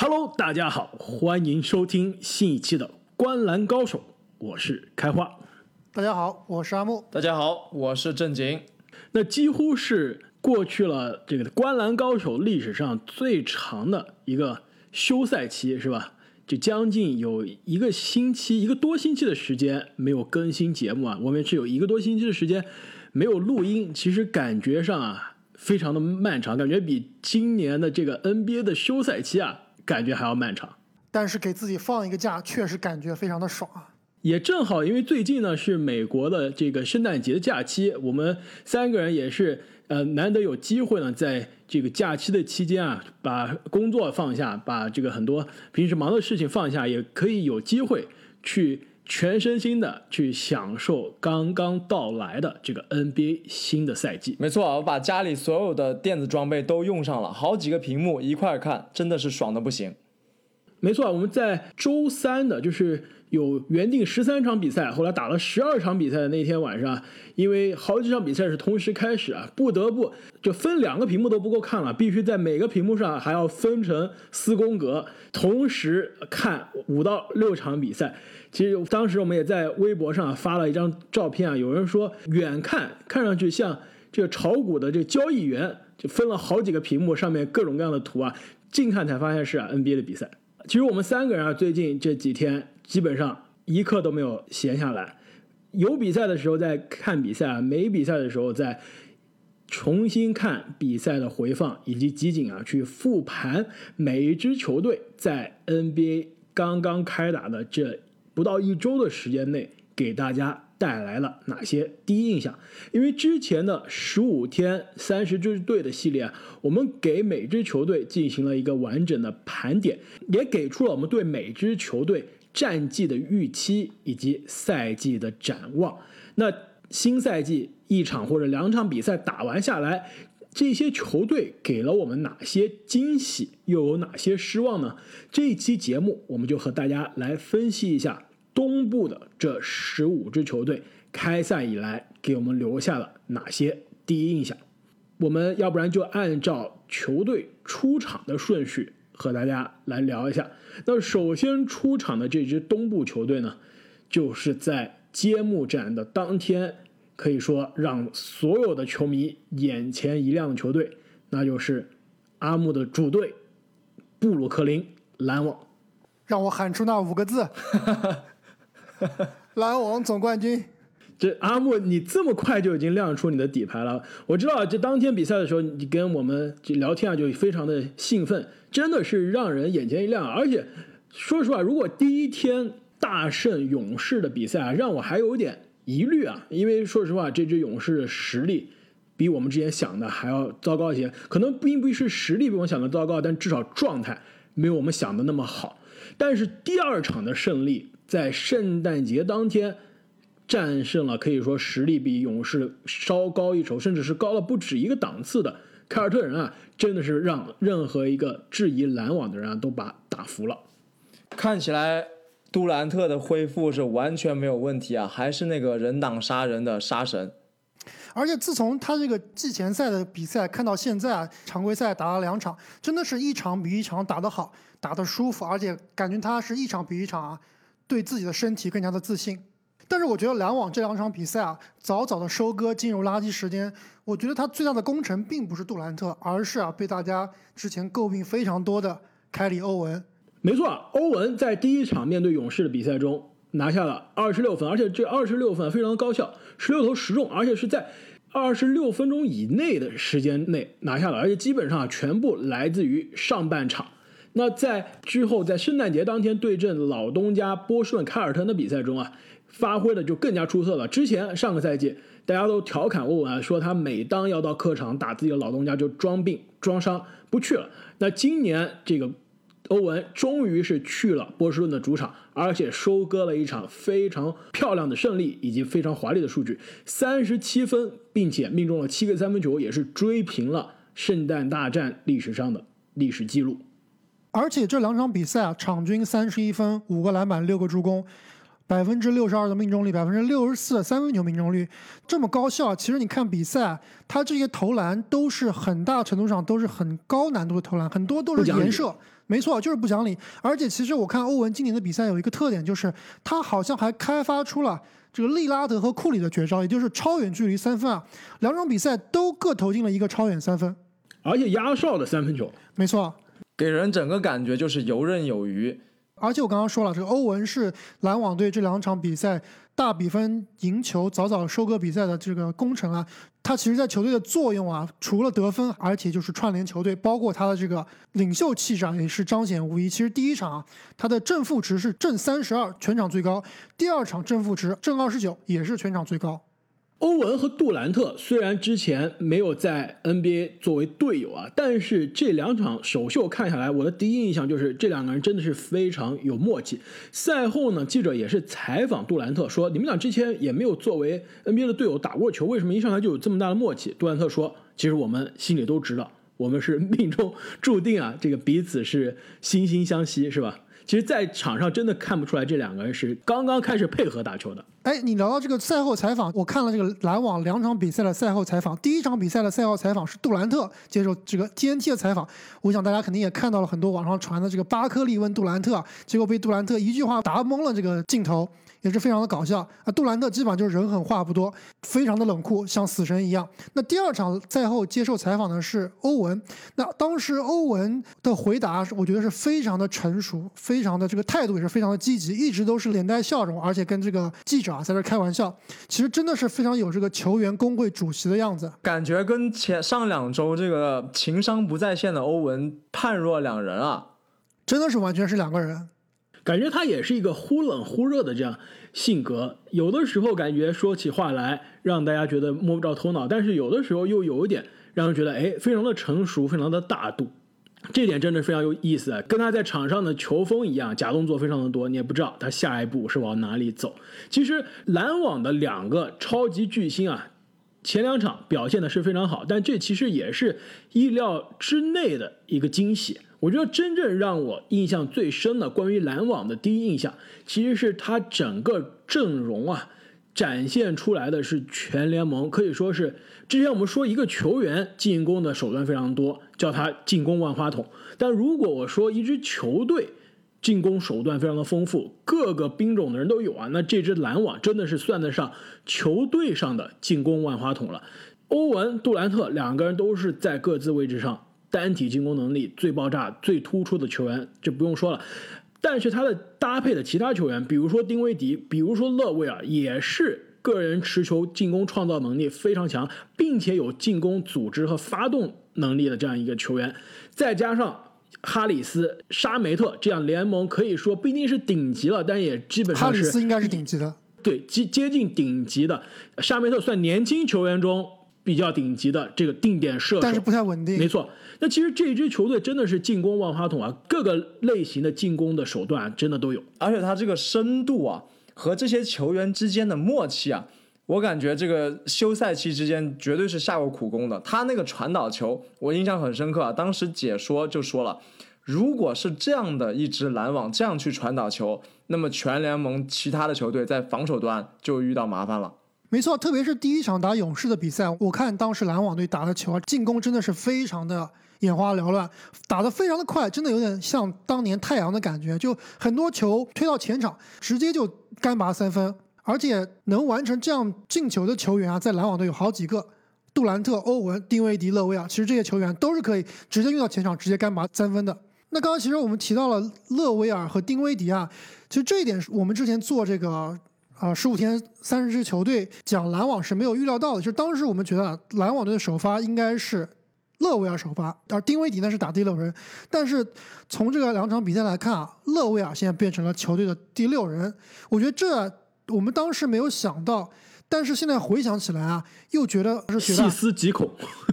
Hello，大家好，欢迎收听新一期的《观篮高手》，我是开花。大家好，我是阿木。大家好，我是正经。那几乎是过去了这个《观篮高手》历史上最长的一个休赛期，是吧？就将近有一个星期，一个多星期的时间没有更新节目啊。我们是有一个多星期的时间没有录音，其实感觉上啊，非常的漫长，感觉比今年的这个 NBA 的休赛期啊。感觉还要漫长，但是给自己放一个假，确实感觉非常的爽啊！也正好，因为最近呢是美国的这个圣诞节的假期，我们三个人也是呃难得有机会呢，在这个假期的期间啊，把工作放下，把这个很多平时忙的事情放下，也可以有机会去全身心的去享受刚刚到来的这个 NBA 新的赛季。没错，我把家里所有的电子装备都用上了，好几个屏幕一块看，真的是爽的不行。没错，我们在周三的，就是有原定十三场比赛，后来打了十二场比赛的那天晚上，因为好几场比赛是同时开始啊，不得不就分两个屏幕都不够看了，必须在每个屏幕上还要分成四宫格，同时看五到六场比赛。其实当时我们也在微博上发了一张照片啊，有人说远看看上去像这个炒股的这个交易员，就分了好几个屏幕，上面各种各样的图啊，近看才发现是啊 NBA 的比赛。其实我们三个人啊，最近这几天基本上一刻都没有闲下来，有比赛的时候在看比赛啊，没比赛的时候在重新看比赛的回放以及集锦啊，去复盘每一支球队在 NBA 刚刚开打的这不到一周的时间内给大家。带来了哪些第一印象？因为之前的十五天三十支队的系列啊，我们给每支球队进行了一个完整的盘点，也给出了我们对每支球队战绩的预期以及赛季的展望。那新赛季一场或者两场比赛打完下来，这些球队给了我们哪些惊喜，又有哪些失望呢？这一期节目，我们就和大家来分析一下。东部的这十五支球队开赛以来给我们留下了哪些第一印象？我们要不然就按照球队出场的顺序和大家来聊一下。那首先出场的这支东部球队呢，就是在揭幕战的当天，可以说让所有的球迷眼前一亮的球队，那就是阿木的主队布鲁克林篮网。让我喊出那五个字。篮网总冠军，这阿木，你这么快就已经亮出你的底牌了。我知道，这当天比赛的时候，你跟我们聊天啊，就非常的兴奋，真的是让人眼前一亮。而且，说实话，如果第一天大胜勇士的比赛啊，让我还有点疑虑啊，因为说实话，这支勇士的实力比我们之前想的还要糟糕一些。可能并不是实力比我们想的糟糕，但至少状态没有我们想的那么好。但是第二场的胜利。在圣诞节当天，战胜了可以说实力比勇士稍高一筹，甚至是高了不止一个档次的凯尔特人啊，真的是让任何一个质疑篮网的人啊都把打服了。看起来杜兰特的恢复是完全没有问题啊，还是那个人挡杀人的杀神。而且自从他这个季前赛的比赛看到现在啊，常规赛打了两场，真的是一场比一场打得好，打得舒服，而且感觉他是一场比一场啊。对自己的身体更加的自信，但是我觉得篮网这两场比赛啊，早早的收割进入垃圾时间。我觉得他最大的功臣并不是杜兰特，而是啊被大家之前诟病非常多的凯里欧文。没错，欧文在第一场面对勇士的比赛中拿下了二十六分，而且这二十六分非常的高效，十六投十中，而且是在二十六分钟以内的时间内拿下了，而且基本上全部来自于上半场。那在之后，在圣诞节当天对阵老东家波士顿凯尔特人的比赛中啊，发挥的就更加出色了。之前上个赛季大家都调侃欧文啊，说他每当要到客场打自己的老东家就装病装伤不去了。那今年这个欧文终于是去了波士顿的主场，而且收割了一场非常漂亮的胜利以及非常华丽的数据，三十七分，并且命中了七个三分球，也是追平了圣诞大战历史上的历史记录。而且这两场比赛啊，场均三十一分、五个篮板、六个助攻，百分之六十二的命中率，百分之六十四的三分球命中率，这么高效。其实你看比赛，他这些投篮都是很大程度上都是很高难度的投篮，很多都是连射，没错，就是不讲理。而且其实我看欧文今年的比赛有一个特点，就是他好像还开发出了这个利拉德和库里的绝招，也就是超远距离三分啊。两种比赛都各投进了一个超远三分，而且压哨的三分球。没错，给人整个感觉就是游刃有余。而且我刚刚说了，这个欧文是篮网队这两场比赛大比分赢球、早早收割比赛的这个功臣啊。他其实，在球队的作用啊，除了得分，而且就是串联球队，包括他的这个领袖气质啊，也是彰显无疑。其实第一场啊，他的正负值是正三十二，全场最高；第二场正负值正二十九，也是全场最高。欧文和杜兰特虽然之前没有在 NBA 作为队友啊，但是这两场首秀看下来，我的第一印象就是这两个人真的是非常有默契。赛后呢，记者也是采访杜兰特说：“你们俩之前也没有作为 NBA 的队友打过球，为什么一上来就有这么大的默契？”杜兰特说：“其实我们心里都知道，我们是命中注定啊，这个彼此是惺惺相惜，是吧？”其实，在场上真的看不出来这两个人是刚刚开始配合打球的。哎，你聊到这个赛后采访，我看了这个篮网两场比赛的赛后采访。第一场比赛的赛后采访是杜兰特接受这个 TNT 的采访，我想大家肯定也看到了很多网上传的这个巴克利问杜兰特，结果被杜兰特一句话答懵了这个镜头。也是非常的搞笑啊！杜兰特基本上就是人狠话不多，非常的冷酷，像死神一样。那第二场赛后接受采访的是欧文，那当时欧文的回答，我觉得是非常的成熟，非常的这个态度也是非常的积极，一直都是脸带笑容，而且跟这个记者啊在这开玩笑，其实真的是非常有这个球员工会主席的样子，感觉跟前上两周这个情商不在线的欧文判若两人啊，真的是完全是两个人。感觉他也是一个忽冷忽热的这样性格，有的时候感觉说起话来让大家觉得摸不着头脑，但是有的时候又有一点让人觉得哎，非常的成熟，非常的大度，这点真的非常有意思。跟他在场上的球风一样，假动作非常的多，你也不知道他下一步是往哪里走。其实篮网的两个超级巨星啊，前两场表现的是非常好，但这其实也是意料之内的一个惊喜。我觉得真正让我印象最深的关于篮网的第一印象，其实是他整个阵容啊，展现出来的是全联盟可以说是之前我们说一个球员进攻的手段非常多，叫他进攻万花筒。但如果我说一支球队进攻手段非常的丰富，各个兵种的人都有啊，那这支篮网真的是算得上球队上的进攻万花筒了。欧文、杜兰特两个人都是在各自位置上。单体进攻能力最爆炸、最突出的球员，这不用说了。但是他的搭配的其他球员，比如说丁威迪，比如说勒维尔，也是个人持球进攻创造能力非常强，并且有进攻组织和发动能力的这样一个球员。再加上哈里斯、沙梅特这样联盟可以说不一定是顶级了，但也基本上是。哈里斯应该是顶级的，对，接接近顶级的。沙梅特算年轻球员中比较顶级的这个定点射手，但是不太稳定。没错。那其实这支球队真的是进攻万花筒啊，各个类型的进攻的手段真的都有，而且他这个深度啊和这些球员之间的默契啊，我感觉这个休赛期之间绝对是下过苦功的。他那个传导球我印象很深刻啊，当时解说就说了，如果是这样的一支篮网这样去传导球，那么全联盟其他的球队在防守端就遇到麻烦了。没错，特别是第一场打勇士的比赛，我看当时篮网队打的球啊，进攻真的是非常的。眼花缭乱，打得非常的快，真的有点像当年太阳的感觉，就很多球推到前场，直接就干拔三分，而且能完成这样进球的球员啊，在篮网队有好几个，杜兰特、欧文、丁威迪、勒维尔，其实这些球员都是可以直接运到前场，直接干拔三分的。那刚刚其实我们提到了勒维尔和丁威迪啊，其实这一点我们之前做这个啊十五天三十支球队讲篮网是没有预料到的，就是当时我们觉得啊篮网队的首发应该是。勒维尔首发，而丁威迪呢是打第六人。但是从这个两场比赛来看啊，勒维尔现在变成了球队的第六人。我觉得这我们当时没有想到，但是现在回想起来啊，又觉得是细思极恐，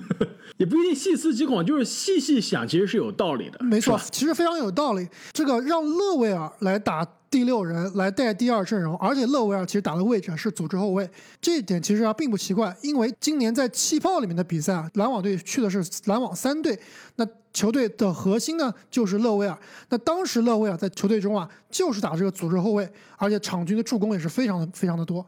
也不一定细思极恐，就是细细想，其实是有道理的。没错，其实非常有道理。这个让勒维尔来打。第六人来带第二阵容，而且勒维尔其实打的位置是组织后卫，这一点其实啊并不奇怪，因为今年在气泡里面的比赛啊，篮网队去的是篮网三队，那球队的核心呢就是勒维尔，那当时勒维尔在球队中啊就是打这个组织后卫，而且场均的助攻也是非常的非常的多。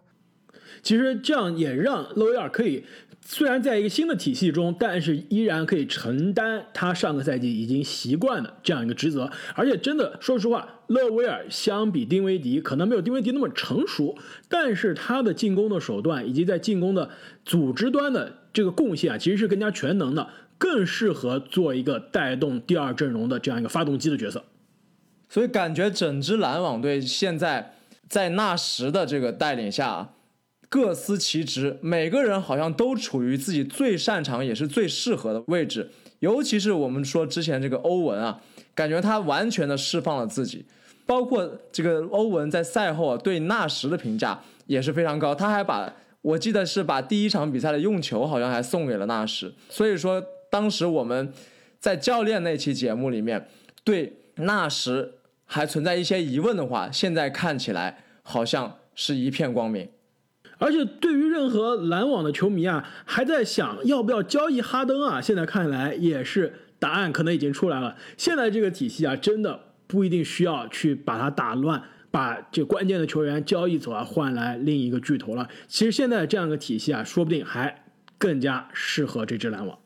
其实这样也让勒维尔可以。虽然在一个新的体系中，但是依然可以承担他上个赛季已经习惯的这样一个职责。而且真的，说实话，勒维尔相比丁威迪可能没有丁威迪那么成熟，但是他的进攻的手段以及在进攻的组织端的这个贡献啊，其实是更加全能的，更适合做一个带动第二阵容的这样一个发动机的角色。所以感觉整支篮网队现在在纳什的这个带领下。各司其职，每个人好像都处于自己最擅长也是最适合的位置。尤其是我们说之前这个欧文啊，感觉他完全的释放了自己。包括这个欧文在赛后啊对纳什的评价也是非常高，他还把我记得是把第一场比赛的用球好像还送给了纳什。所以说当时我们在教练那期节目里面对纳什还存在一些疑问的话，现在看起来好像是一片光明。而且对于任何篮网的球迷啊，还在想要不要交易哈登啊，现在看来也是答案可能已经出来了。现在这个体系啊，真的不一定需要去把它打乱，把这关键的球员交易走啊，换来另一个巨头了。其实现在这样一个体系啊，说不定还更加适合这支篮网。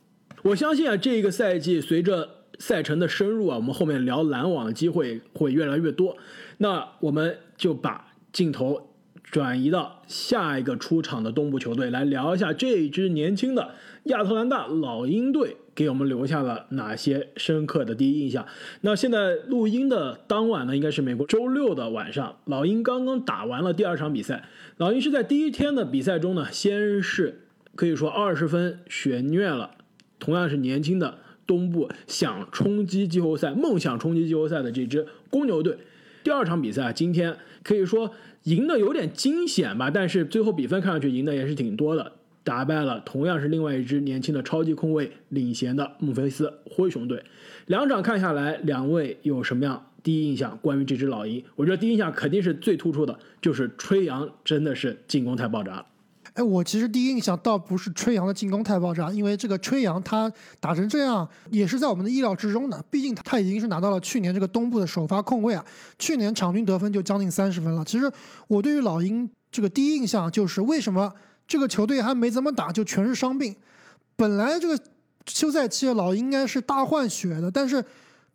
我相信啊，这一个赛季随着赛程的深入啊，我们后面聊篮网的机会会越来越多。那我们就把镜头。转移到下一个出场的东部球队来聊一下这支年轻的亚特兰大老鹰队给我们留下了哪些深刻的第一印象。那现在录音的当晚呢，应该是美国周六的晚上，老鹰刚刚打完了第二场比赛。老鹰是在第一天的比赛中呢，先是可以说二十分血虐了同样是年轻的东部想冲击季后赛、梦想冲击季后赛的这支公牛队。第二场比赛今天可以说。赢的有点惊险吧，但是最后比分看上去赢的也是挺多的，打败了同样是另外一支年轻的超级控卫领衔的孟菲斯灰熊队。两场看下来，两位有什么样第一印象？关于这只老鹰，我觉得第一印象肯定是最突出的，就是吹杨真的是进攻太爆炸了。哎，我其实第一印象倒不是吹杨的进攻太爆炸，因为这个吹杨他打成这样也是在我们的意料之中的。毕竟他已经是拿到了去年这个东部的首发控卫啊，去年场均得分就将近三十分了。其实我对于老鹰这个第一印象就是为什么这个球队还没怎么打就全是伤病。本来这个休赛期老鹰应该是大换血的，但是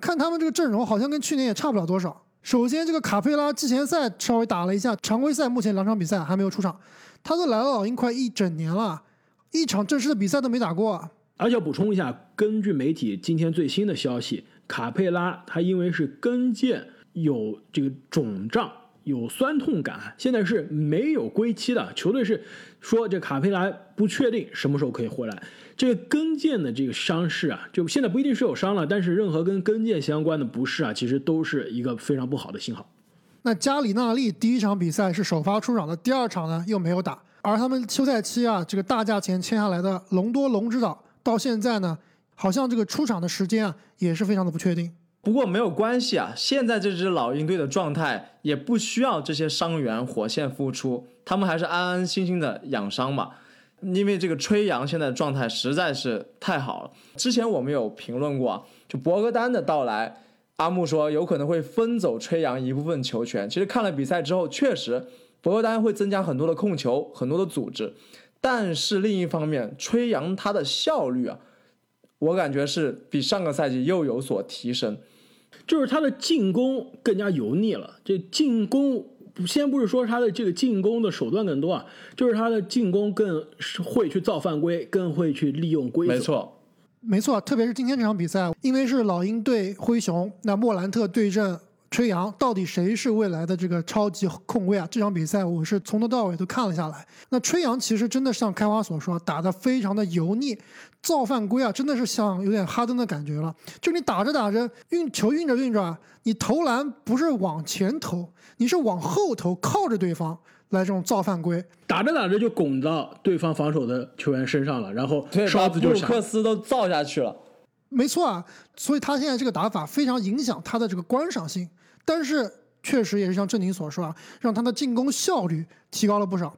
看他们这个阵容好像跟去年也差不了多少。首先这个卡佩拉季前赛稍微打了一下，常规赛目前两场比赛还没有出场。他都来了老鹰快一整年了，一场正式的比赛都没打过。而且要补充一下，根据媒体今天最新的消息，卡佩拉他因为是跟腱有这个肿胀，有酸痛感，现在是没有归期的。球队是说这卡佩拉不确定什么时候可以回来。这个跟腱的这个伤势啊，就现在不一定是有伤了，但是任何跟跟腱相关的不适啊，其实都是一个非常不好的信号。那加里纳利第一场比赛是首发出场的，第二场呢又没有打。而他们休赛期啊，这个大价钱签下来的隆多龙指导，到现在呢，好像这个出场的时间啊也是非常的不确定。不过没有关系啊，现在这支老鹰队的状态也不需要这些伤员火线复出，他们还是安安心心的养伤吧。因为这个吹杨现在状态实在是太好了。之前我们有评论过，就博格丹的到来。阿木说有可能会分走吹杨一部分球权。其实看了比赛之后，确实博格丹会增加很多的控球，很多的组织。但是另一方面，吹杨他的效率啊，我感觉是比上个赛季又有所提升，就是他的进攻更加油腻了。这进攻先不是说他的这个进攻的手段更多啊，就是他的进攻更会去造犯规，更会去利用规则。没错。没错，特别是今天这场比赛，因为是老鹰对灰熊，那莫兰特对阵吹杨，到底谁是未来的这个超级控卫啊？这场比赛我是从头到尾都看了下来。那吹杨其实真的像开花所说，打得非常的油腻，造犯规啊，真的是像有点哈登的感觉了。就你打着打着运球运着运着，你投篮不是往前投，你是往后投，靠着对方。来这种造犯规，打着打着就拱到对方防守的球员身上了，然后刷子就布鲁克斯都造下去了。没错啊，所以他现在这个打法非常影响他的这个观赏性，但是确实也是像郑宁所说啊，让他的进攻效率提高了不少。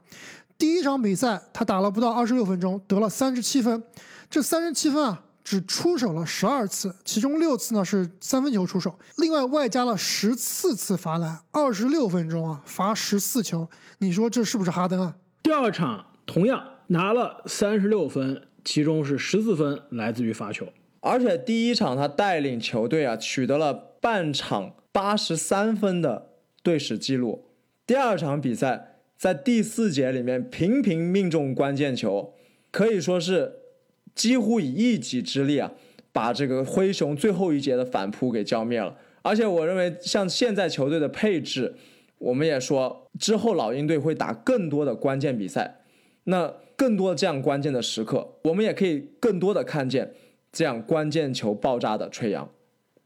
第一场比赛他打了不到二十六分钟，得了三十七分，这三十七分啊。只出手了十二次，其中六次呢是三分球出手，另外外加了十四次罚篮，二十六分钟啊罚十四球，你说这是不是哈登啊？第二场同样拿了三十六分，其中是十四分来自于罚球。而且第一场他带领球队啊取得了半场八十三分的队史记录。第二场比赛在第四节里面频频命中关键球，可以说是几乎以一己之力啊把这个灰熊最后一节的反扑给浇灭了。而且我认为像现在球队的配置，我们也说之后老鹰队会打更多的关键比赛，那更多这样关键的时刻，我们也可以更多的看见。这样关键球爆炸的吹杨，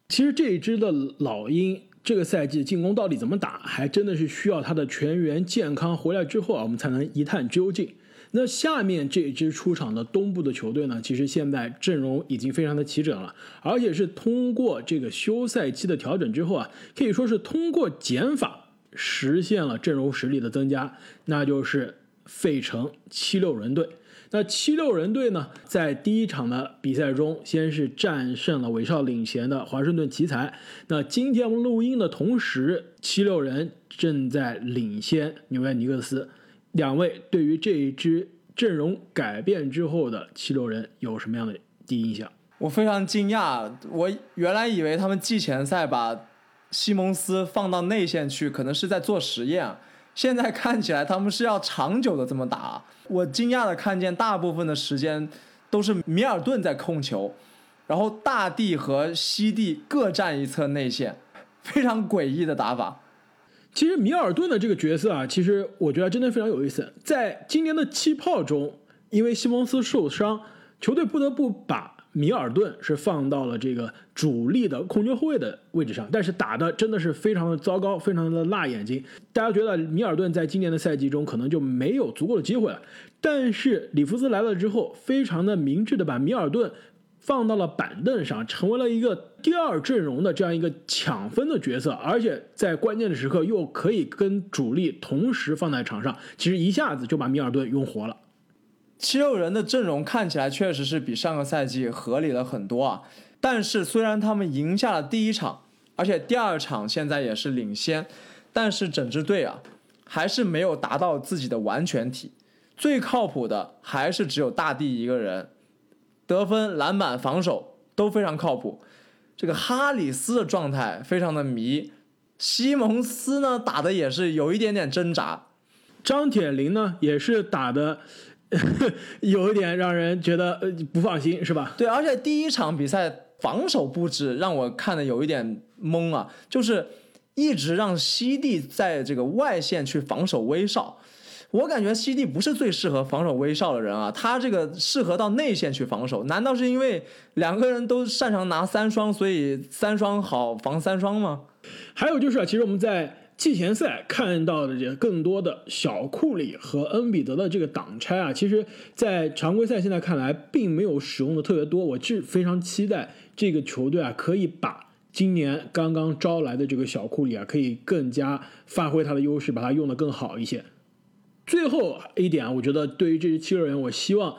其实这一支的老鹰这个赛季进攻到底怎么打，还真的是需要他的全员健康回来之后啊，我们才能一探究竟。那下面这支出场的东部的球队呢，其实现在阵容已经非常的齐整了，而且是通过这个休赛期的调整之后啊，可以说是通过减法实现了阵容实力的增加，那就是费城七六人队。那七六人队呢，在第一场的比赛中，先是战胜了韦少领衔的华盛顿奇才。那今天我们录音的同时，七六人正在领先纽约尼克斯。两位对于这一支阵容改变之后的七六人有什么样的第一印象？我非常惊讶，我原来以为他们季前赛把西蒙斯放到内线去，可能是在做实验。现在看起来他们是要长久的这么打，我惊讶的看见大部分的时间都是米尔顿在控球，然后大地和西地各占一侧内线，非常诡异的打法。其实米尔顿的这个角色啊，其实我觉得真的非常有意思。在今年的气泡中，因为西蒙斯受伤，球队不得不把。米尔顿是放到了这个主力的控球后卫的位置上，但是打的真的是非常的糟糕，非常的辣眼睛。大家觉得米尔顿在今年的赛季中可能就没有足够的机会了，但是里弗斯来了之后，非常的明智的把米尔顿放到了板凳上，成为了一个第二阵容的这样一个抢分的角色，而且在关键的时刻又可以跟主力同时放在场上，其实一下子就把米尔顿用活了。七六人的阵容看起来确实是比上个赛季合理了很多啊，但是虽然他们赢下了第一场，而且第二场现在也是领先，但是整支队啊还是没有达到自己的完全体，最靠谱的还是只有大帝一个人，得分、篮板、防守都非常靠谱。这个哈里斯的状态非常的迷，西蒙斯呢打的也是有一点点挣扎，张铁林呢也是打的。有一点让人觉得呃不放心，是吧？对，而且第一场比赛防守布置让我看的有一点懵啊，就是一直让西蒂在这个外线去防守威少，我感觉西蒂不是最适合防守威少的人啊，他这个适合到内线去防守，难道是因为两个人都擅长拿三双，所以三双好防三双吗？还有就是啊，其实我们在。季前赛看到的这更多的小库里和恩比德的这个挡拆啊，其实，在常规赛现在看来并没有使用的特别多。我是非常期待这个球队啊，可以把今年刚刚招来的这个小库里啊，可以更加发挥他的优势，把它用得更好一些。最后一点啊，我觉得对于这支七六人，我希望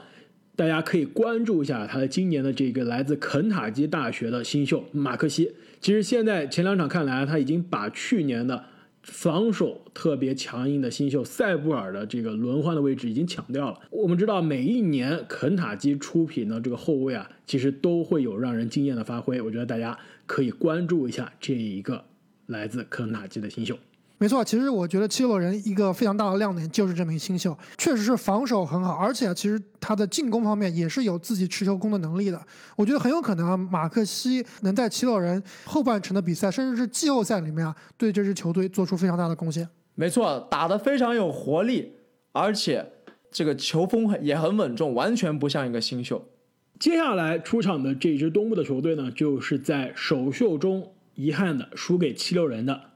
大家可以关注一下他的今年的这个来自肯塔基大学的新秀马克西。其实现在前两场看来，他已经把去年的防守特别强硬的新秀塞布尔的这个轮换的位置已经抢掉了。我们知道，每一年肯塔基出品的这个后卫啊，其实都会有让人惊艳的发挥。我觉得大家可以关注一下这一个来自肯塔基的新秀。没错，其实我觉得七六人一个非常大的亮点就是这名新秀，确实是防守很好，而且其实他的进攻方面也是有自己持球攻的能力的。我觉得很有可能啊，马克西能在七六人后半程的比赛，甚至是季后赛里面啊，对这支球队做出非常大的贡献。没错，打得非常有活力，而且这个球风也很稳重，完全不像一个新秀。接下来出场的这支东部的球队呢，就是在首秀中遗憾的输给七六人的。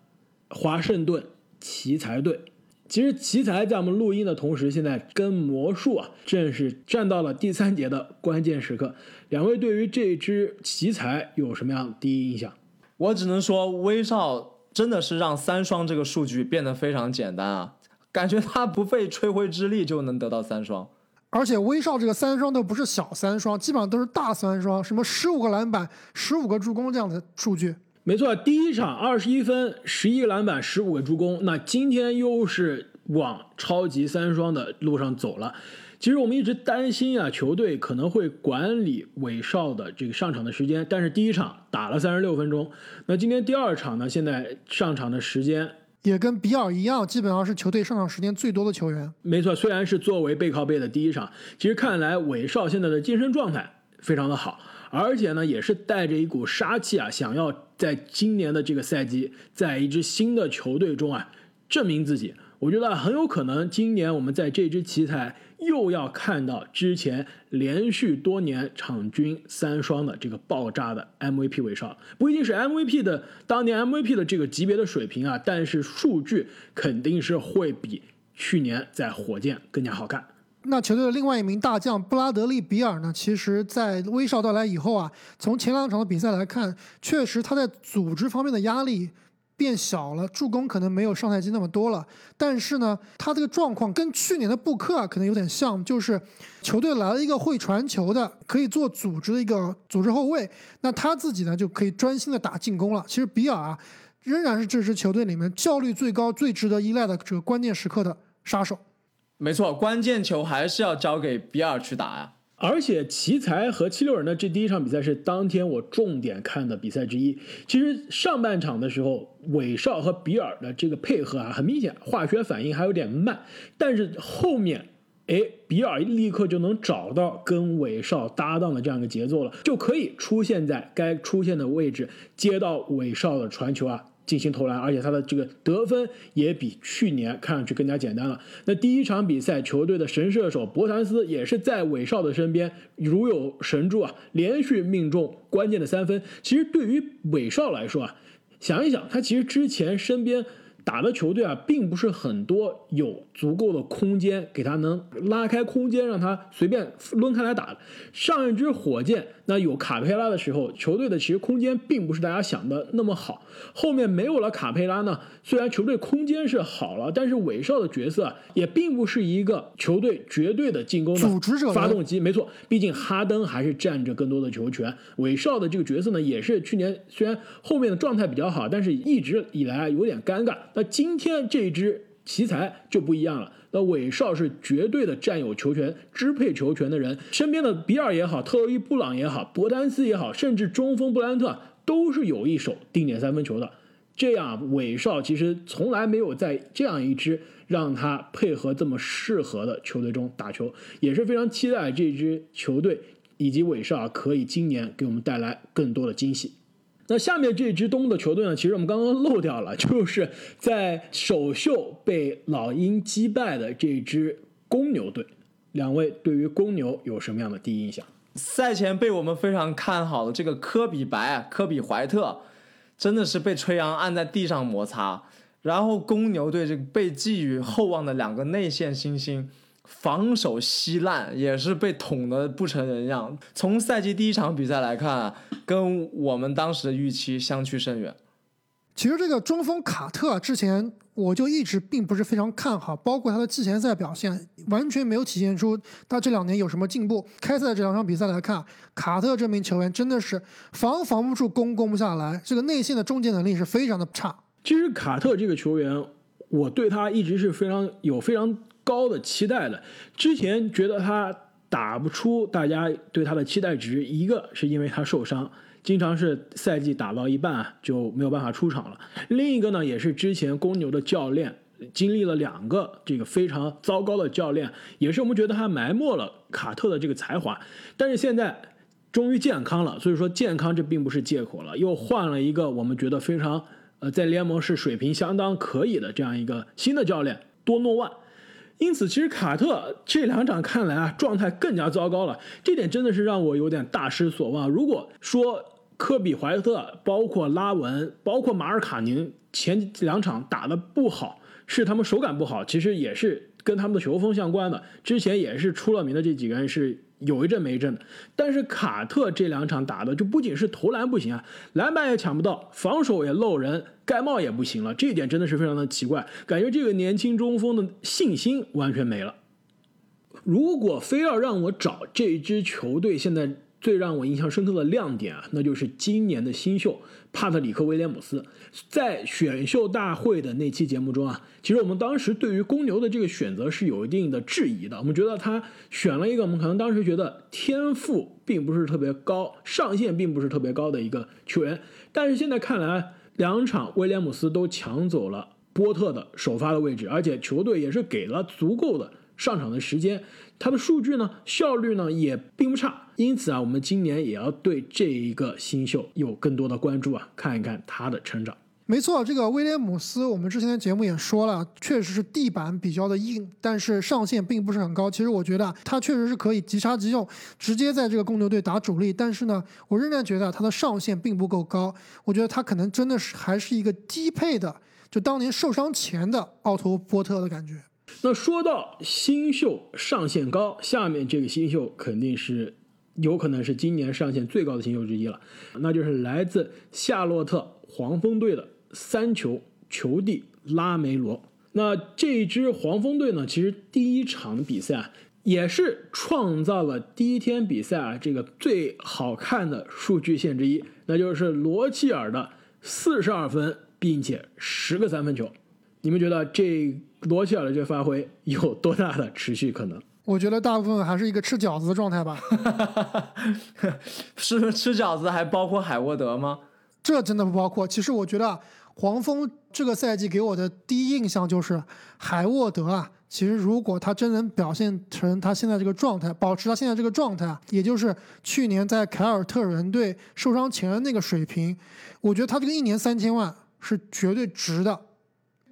华盛顿奇才队，其实奇才在我们录音的同时，现在跟魔术啊，正是站到了第三节的关键时刻。两位对于这支奇才有什么样第一印象？我只能说，威少真的是让三双这个数据变得非常简单啊，感觉他不费吹灰之力就能得到三双，而且威少这个三双都不是小三双，基本上都是大三双，什么十五个篮板、十五个助攻这样的数据。没错，第一场二十一分、十一个篮板、十五个助攻。那今天又是往超级三双的路上走了。其实我们一直担心啊，球队可能会管理韦少的这个上场的时间，但是第一场打了三十六分钟，那今天第二场呢，现在上场的时间也跟比尔一样，基本上是球队上场时间最多的球员。没错，虽然是作为背靠背的第一场，其实看来韦少现在的精神状态非常的好，而且呢，也是带着一股杀气啊，想要在今年的这个赛季，在一支新的球队中啊，证明自己。我觉得很有可能，今年我们在这支奇才又要看到之前连续多年场均三双的这个爆炸的 MVP 韦少，不一定是 MVP 的当年 MVP 的这个级别的水平啊，但是数据肯定是会比去年在火箭更加好看。那球队的另外一名大将布拉德利比尔呢？其实，在威少到来以后啊，从前两场的比赛来看，确实他在组织方面的压力。变小了，助攻可能没有上赛季那么多了，但是呢，他这个状况跟去年的布克啊可能有点像，就是球队来了一个会传球的，可以做组织的一个组织后卫，那他自己呢就可以专心的打进攻了。其实比尔啊，仍然是这支球队里面效率最高、最值得依赖的这个关键时刻的杀手。没错，关键球还是要交给比尔去打呀。而且奇才和七六人的这第一场比赛是当天我重点看的比赛之一。其实上半场的时候，韦少和比尔的这个配合啊，很明显化学反应还有点慢。但是后面，哎，比尔立刻就能找到跟韦少搭档的这样一个节奏了，就可以出现在该出现的位置，接到韦少的传球啊。进行投篮，而且他的这个得分也比去年看上去更加简单了。那第一场比赛，球队的神射手博谭斯也是在韦少的身边，如有神助啊，连续命中关键的三分。其实对于韦少来说啊，想一想，他其实之前身边。打的球队啊，并不是很多有足够的空间给他能拉开空间，让他随便抡开来打的。上一支火箭那有卡佩拉的时候，球队的其实空间并不是大家想的那么好。后面没有了卡佩拉呢，虽然球队空间是好了，但是韦少的角色也并不是一个球队绝对的进攻的组织者发动机。没错，毕竟哈登还是占着更多的球权。韦少的这个角色呢，也是去年虽然后面的状态比较好，但是一直以来有点尴尬。那今天这支奇才就不一样了。那韦少是绝对的占有球权、支配球权的人，身边的比尔也好、特洛伊布朗也好、博丹斯也好，甚至中锋布兰特都是有一手定点三分球的。这样，韦少其实从来没有在这样一支让他配合这么适合的球队中打球，也是非常期待这支球队以及韦少可以今年给我们带来更多的惊喜。那下面这支东部的球队呢？其实我们刚刚漏掉了，就是在首秀被老鹰击败的这支公牛队。两位对于公牛有什么样的第一印象？赛前被我们非常看好的这个科比白、科比怀特，真的是被吹杨按在地上摩擦。然后公牛队这个被寄予厚望的两个内线新星。防守稀烂，也是被捅得不成人样。从赛季第一场比赛来看，跟我们当时的预期相去甚远。其实这个中锋卡特之前我就一直并不是非常看好，包括他的季前赛表现完全没有体现出他这两年有什么进步。开赛这两场比赛来看，卡特这名球员真的是防防不住，攻攻不下来，这个内线的终结能力是非常的差。其实卡特这个球员，我对他一直是非常有非常。高的期待的，之前觉得他打不出大家对他的期待值，一个是因为他受伤，经常是赛季打到一半就没有办法出场了；另一个呢，也是之前公牛的教练经历了两个这个非常糟糕的教练，也是我们觉得他埋没了卡特的这个才华。但是现在终于健康了，所以说健康这并不是借口了，又换了一个我们觉得非常呃在联盟是水平相当可以的这样一个新的教练多诺万。因此，其实卡特这两场看来啊，状态更加糟糕了。这点真的是让我有点大失所望。如果说科比怀特、包括拉文、包括马尔卡宁前两场打的不好，是他们手感不好，其实也是跟他们的球风相关的。之前也是出了名的这几个人是。有一阵没一阵的，但是卡特这两场打的就不仅是投篮不行啊，篮板也抢不到，防守也漏人，盖帽也不行了，这一点真的是非常的奇怪，感觉这个年轻中锋的信心完全没了。如果非要让我找这支球队现在最让我印象深刻的亮点啊，那就是今年的新秀帕特里克·威廉姆斯。在选秀大会的那期节目中啊，其实我们当时对于公牛的这个选择是有一定的质疑的。我们觉得他选了一个我们可能当时觉得天赋并不是特别高、上限并不是特别高的一个球员，但是现在看来，两场威廉姆斯都抢走了波特的首发的位置，而且球队也是给了足够的上场的时间。他的数据呢，效率呢也并不差，因此啊，我们今年也要对这一个新秀有更多的关注啊，看一看他的成长。没错，这个威廉姆斯，我们之前的节目也说了，确实是地板比较的硬，但是上限并不是很高。其实我觉得他确实是可以即插即用，直接在这个公牛队打主力。但是呢，我仍然觉得他的上限并不够高。我觉得他可能真的是还是一个低配的，就当年受伤前的奥托波特的感觉。那说到新秀上限高，下面这个新秀肯定是有可能是今年上限最高的新秀之一了，那就是来自夏洛特黄蜂队的三球球帝拉梅罗。那这支黄蜂队呢，其实第一场比赛啊，也是创造了第一天比赛啊这个最好看的数据线之一，那就是罗齐尔的四十二分，并且十个三分球。你们觉得这？罗齐尔的这个发挥有多大的持续可能？我觉得大部分还是一个吃饺子的状态吧。是 不是吃饺子还包括海沃德吗？这真的不包括。其实我觉得黄蜂这个赛季给我的第一印象就是海沃德啊。其实如果他真能表现成他现在这个状态，保持他现在这个状态啊，也就是去年在凯尔特人队受伤前的那个水平，我觉得他这个一年三千万是绝对值的。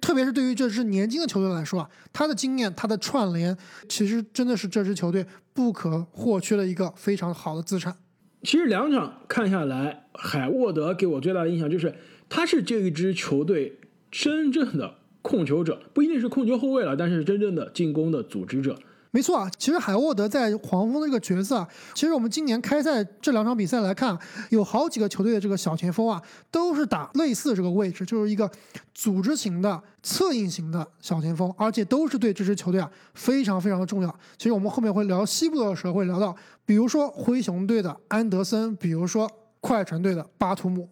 特别是对于这支年轻的球队来说啊，他的经验、他的串联，其实真的是这支球队不可或缺的一个非常好的资产。其实两场看下来，海沃德给我最大的印象就是，他是这一支球队真正的控球者，不一定是控球后卫了，但是真正的进攻的组织者。没错啊，其实海沃德在黄蜂的这个角色啊，其实我们今年开赛这两场比赛来看，有好几个球队的这个小前锋啊，都是打类似这个位置，就是一个组织型的策应型的小前锋，而且都是对这支球队啊非常非常的重要。其实我们后面会聊西部的时候会聊到，比如说灰熊队的安德森，比如说快船队的巴图姆。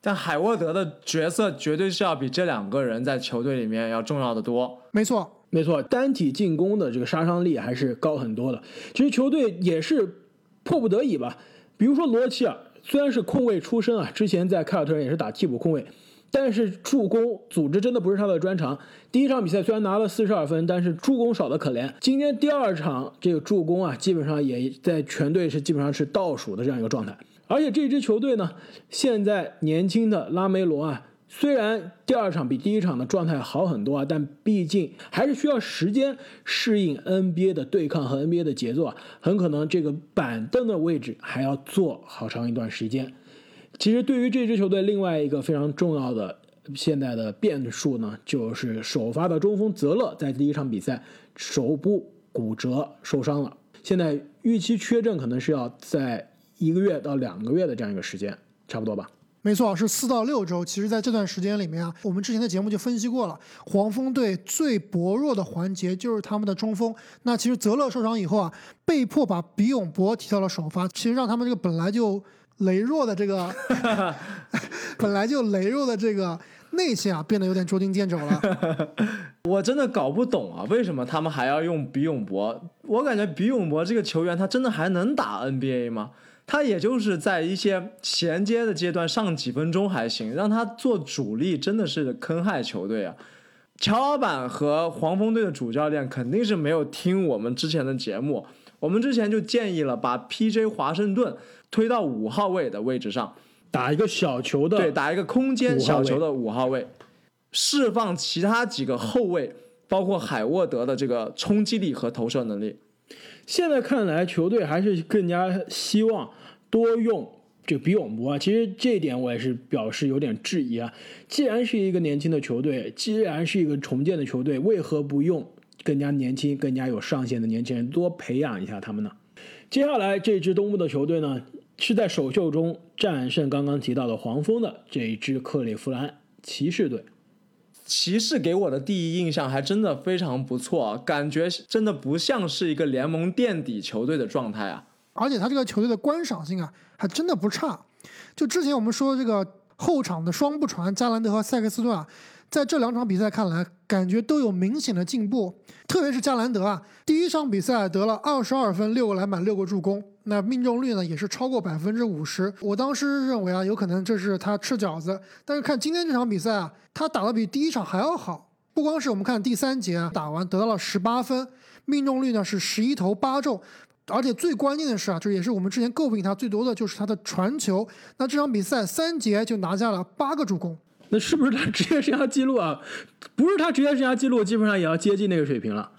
但海沃德的角色绝对是要比这两个人在球队里面要重要的多。没错。没错，单体进攻的这个杀伤力还是高很多的。其实球队也是迫不得已吧。比如说罗齐尔，虽然是控卫出身啊，之前在凯尔特人也是打替补控卫，但是助攻组织真的不是他的专长。第一场比赛虽然拿了四十二分，但是助攻少的可怜。今天第二场这个助攻啊，基本上也在全队是基本上是倒数的这样一个状态。而且这支球队呢，现在年轻的拉梅罗啊。虽然第二场比第一场的状态好很多啊，但毕竟还是需要时间适应 NBA 的对抗和 NBA 的节奏啊，很可能这个板凳的位置还要坐好长一段时间。其实对于这支球队另外一个非常重要的现在的变数呢，就是首发的中锋泽勒在第一场比赛手部骨折受伤了，现在预期缺阵可能是要在一个月到两个月的这样一个时间，差不多吧。没错，是四到六周。其实，在这段时间里面啊，我们之前的节目就分析过了，黄蜂队最薄弱的环节就是他们的中锋。那其实泽勒受伤以后啊，被迫把比永博提到了首发，其实让他们这个本来就羸弱的这个，本来就羸弱的这个内线啊，变得有点捉襟见肘了。我真的搞不懂啊，为什么他们还要用比永博？我感觉比永博这个球员，他真的还能打 NBA 吗？他也就是在一些衔接的阶段上几分钟还行，让他做主力真的是坑害球队啊！乔老板和黄蜂队的主教练肯定是没有听我们之前的节目，我们之前就建议了把 P.J. 华盛顿推到五号位的位置上，打一个小球的，对，打一个空间小球的五号位，释放其他几个后卫，包括海沃德的这个冲击力和投射能力。现在看来，球队还是更加希望多用这个比永博啊。其实这一点我也是表示有点质疑啊。既然是一个年轻的球队，既然是一个重建的球队，为何不用更加年轻、更加有上限的年轻人多培养一下他们呢？接下来这支东部的球队呢，是在首秀中战胜刚刚提到的黄蜂的这一支克利夫兰骑士队。骑士给我的第一印象还真的非常不错，感觉真的不像是一个联盟垫底球队的状态啊。而且他这个球队的观赏性啊，还真的不差。就之前我们说的这个后场的双不传，加兰德和塞克斯顿啊，在这两场比赛看来，感觉都有明显的进步。特别是加兰德啊，第一场比赛得了二十二分、六个篮板、六个助攻，那命中率呢也是超过百分之五十。我当时认为啊，有可能这是他吃饺子，但是看今天这场比赛啊，他打的比第一场还要好。不光是我们看第三节啊，打完得到了十八分，命中率呢是十一投八中。而且最关键的是啊，这也是我们之前诟病他最多的就是他的传球。那这场比赛三节就拿下了八个助攻，那是不是他职业生涯记录啊？不是他职业生涯记录，基本上也要接近那个水平了。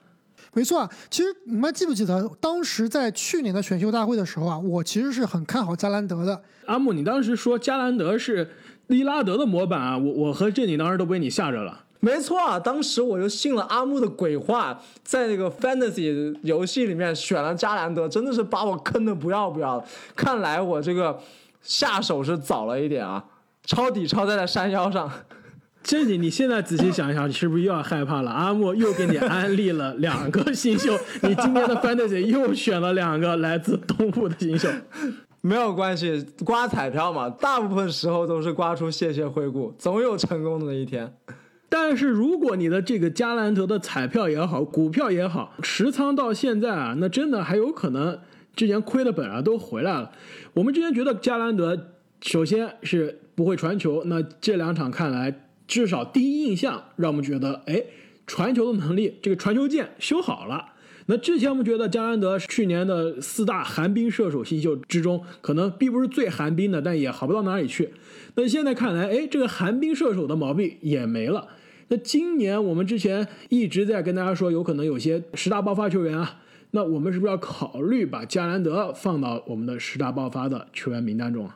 没错啊，其实你们还记不记得，当时在去年的选秀大会的时候啊，我其实是很看好加兰德的。阿木，你当时说加兰德是利拉德的模板啊，我我和正经当时都被你吓着了。没错啊，当时我就信了阿木的鬼话，在那个 fantasy 游戏里面选了加兰德，真的是把我坑的不要不要的。看来我这个下手是早了一点啊，抄底抄在了山腰上。正经，你现在仔细想一想，你是不是又要害怕了？阿莫又给你安利了两个新秀，你今天的 fantasy 又选了两个来自东部的新秀。没有关系，刮彩票嘛，大部分时候都是刮出谢谢惠顾，总有成功的那一天。但是如果你的这个加兰德的彩票也好，股票也好，持仓到现在啊，那真的还有可能之前亏的本啊都回来了。我们之前觉得加兰德首先是不会传球，那这两场看来，至少第一印象让我们觉得，哎，传球的能力，这个传球键修好了。那之前我们觉得加兰德去年的四大寒冰射手新秀之中，可能并不是最寒冰的，但也好不到哪里去。那现在看来，哎，这个寒冰射手的毛病也没了。那今年我们之前一直在跟大家说，有可能有些十大爆发球员啊，那我们是不是要考虑把加兰德放到我们的十大爆发的球员名单中啊？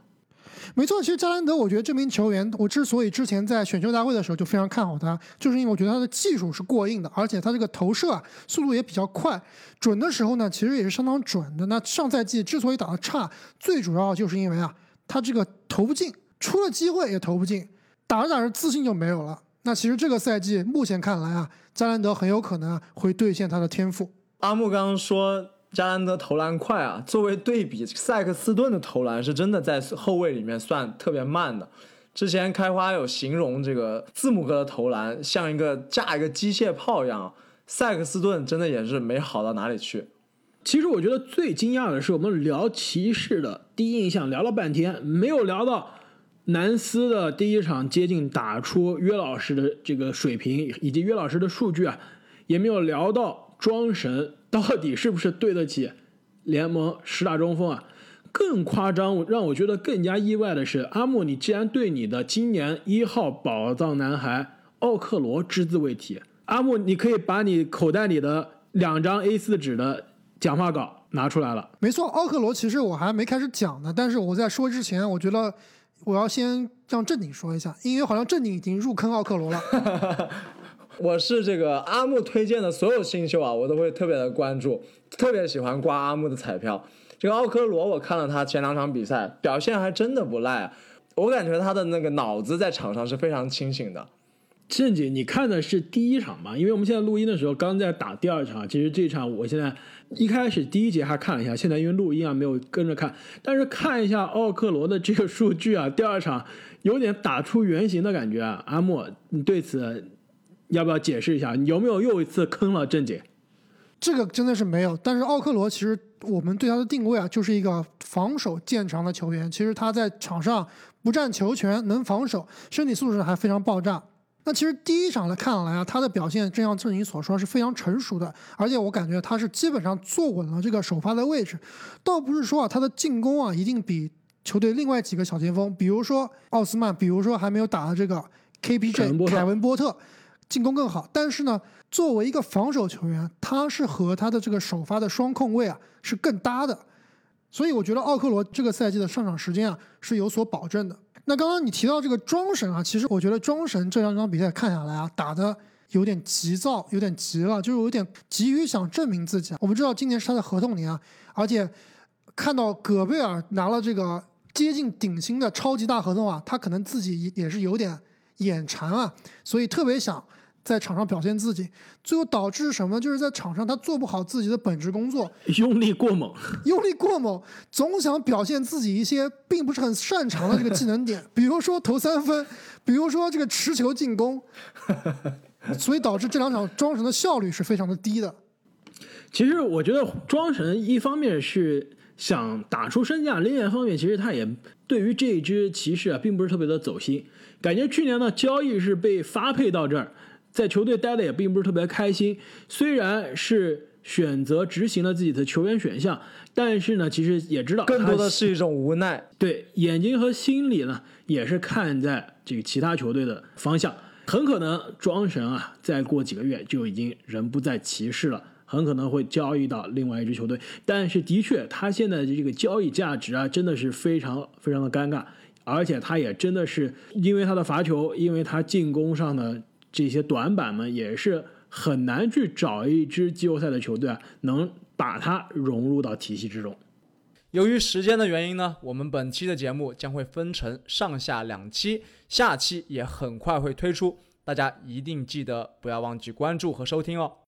没错，其实加兰德，我觉得这名球员，我之所以之前在选秀大会的时候就非常看好他，就是因为我觉得他的技术是过硬的，而且他这个投射啊速度也比较快，准的时候呢其实也是相当准的。那上赛季之所以打得差，最主要就是因为啊他这个投不进，出了机会也投不进，打着打着自信就没有了。那其实这个赛季目前看来啊，加兰德很有可能啊会兑现他的天赋。阿木刚刚说加兰德投篮快啊，作为对比，塞克斯顿的投篮是真的在后卫里面算特别慢的。之前开花有形容这个字母哥的投篮像一个架一个机械炮一样，塞克斯顿真的也是没好到哪里去。其实我觉得最惊讶的是，我们聊骑士的第一印象聊了半天，没有聊到。南斯的第一场接近打出约老师的这个水平，以及约老师的数据啊，也没有聊到庄神到底是不是对得起联盟十大中锋啊。更夸张，让我觉得更加意外的是，阿木，你竟然对你的今年一号宝藏男孩奥克罗只字未提。阿木，你可以把你口袋里的两张 A4 纸的讲话稿拿出来了。没错，奥克罗其实我还没开始讲呢，但是我在说之前，我觉得。我要先让正经说一下，因为好像正经已经入坑奥克罗了。我是这个阿木推荐的所有新秀啊，我都会特别的关注，特别喜欢刮阿木的彩票。这个奥克罗，我看了他前两场比赛，表现还真的不赖。我感觉他的那个脑子在场上是非常清醒的。正经，你看的是第一场吧？因为我们现在录音的时候刚在打第二场，其实这场我现在一开始第一节还看了一下，现在因为录音啊没有跟着看，但是看一下奥克罗的这个数据啊，第二场有点打出原形的感觉啊。阿莫，你对此要不要解释一下？你有没有又一次坑了郑姐？这个真的是没有，但是奥克罗其实我们对他的定位啊，就是一个防守见长的球员。其实他在场上不占球权，能防守，身体素质还非常爆炸。那其实第一场来看来啊，他的表现正像正经所说是非常成熟的，而且我感觉他是基本上坐稳了这个首发的位置，倒不是说啊他的进攻啊一定比球队另外几个小前锋，比如说奥斯曼，比如说还没有打的这个 KPJ 凯文波特进攻更好，但是呢，作为一个防守球员，他是和他的这个首发的双控位啊是更搭的，所以我觉得奥克罗这个赛季的上场时间啊是有所保证的。那刚刚你提到这个庄神啊，其实我觉得庄神这两场比赛看下来啊，打的有点急躁，有点急了，就是有点急于想证明自己。我们知道今年是他的合同年啊，而且看到戈贝尔拿了这个接近顶薪的超级大合同啊，他可能自己也是有点眼馋啊，所以特别想在场上表现自己，最后导致什么？就是在场上他做不好自己的本职工作，用力过猛，用力过猛，总想表现自己一些并不是很擅长的这个技能点，比如说投三分，比如说这个持球进攻，所以导致这两场庄神的效率是非常的低的。其实我觉得庄神一方面是想打出身价，另外一方面其实他也对于这支骑士啊并不是特别的走心。感觉去年的交易是被发配到这儿，在球队待的也并不是特别开心。虽然是选择执行了自己的球员选项，但是呢，其实也知道更多的是一种无奈。对，眼睛和心里呢也是看在这个其他球队的方向。很可能庄神啊，再过几个月就已经人不在骑士了，很可能会交易到另外一支球队。但是的确，他现在的这个交易价值啊，真的是非常非常的尴尬。而且他也真的是因为他的罚球，因为他进攻上的这些短板们，也是很难去找一支季后赛的球队啊，能把它融入到体系之中。由于时间的原因呢，我们本期的节目将会分成上下两期，下期也很快会推出，大家一定记得不要忘记关注和收听哦。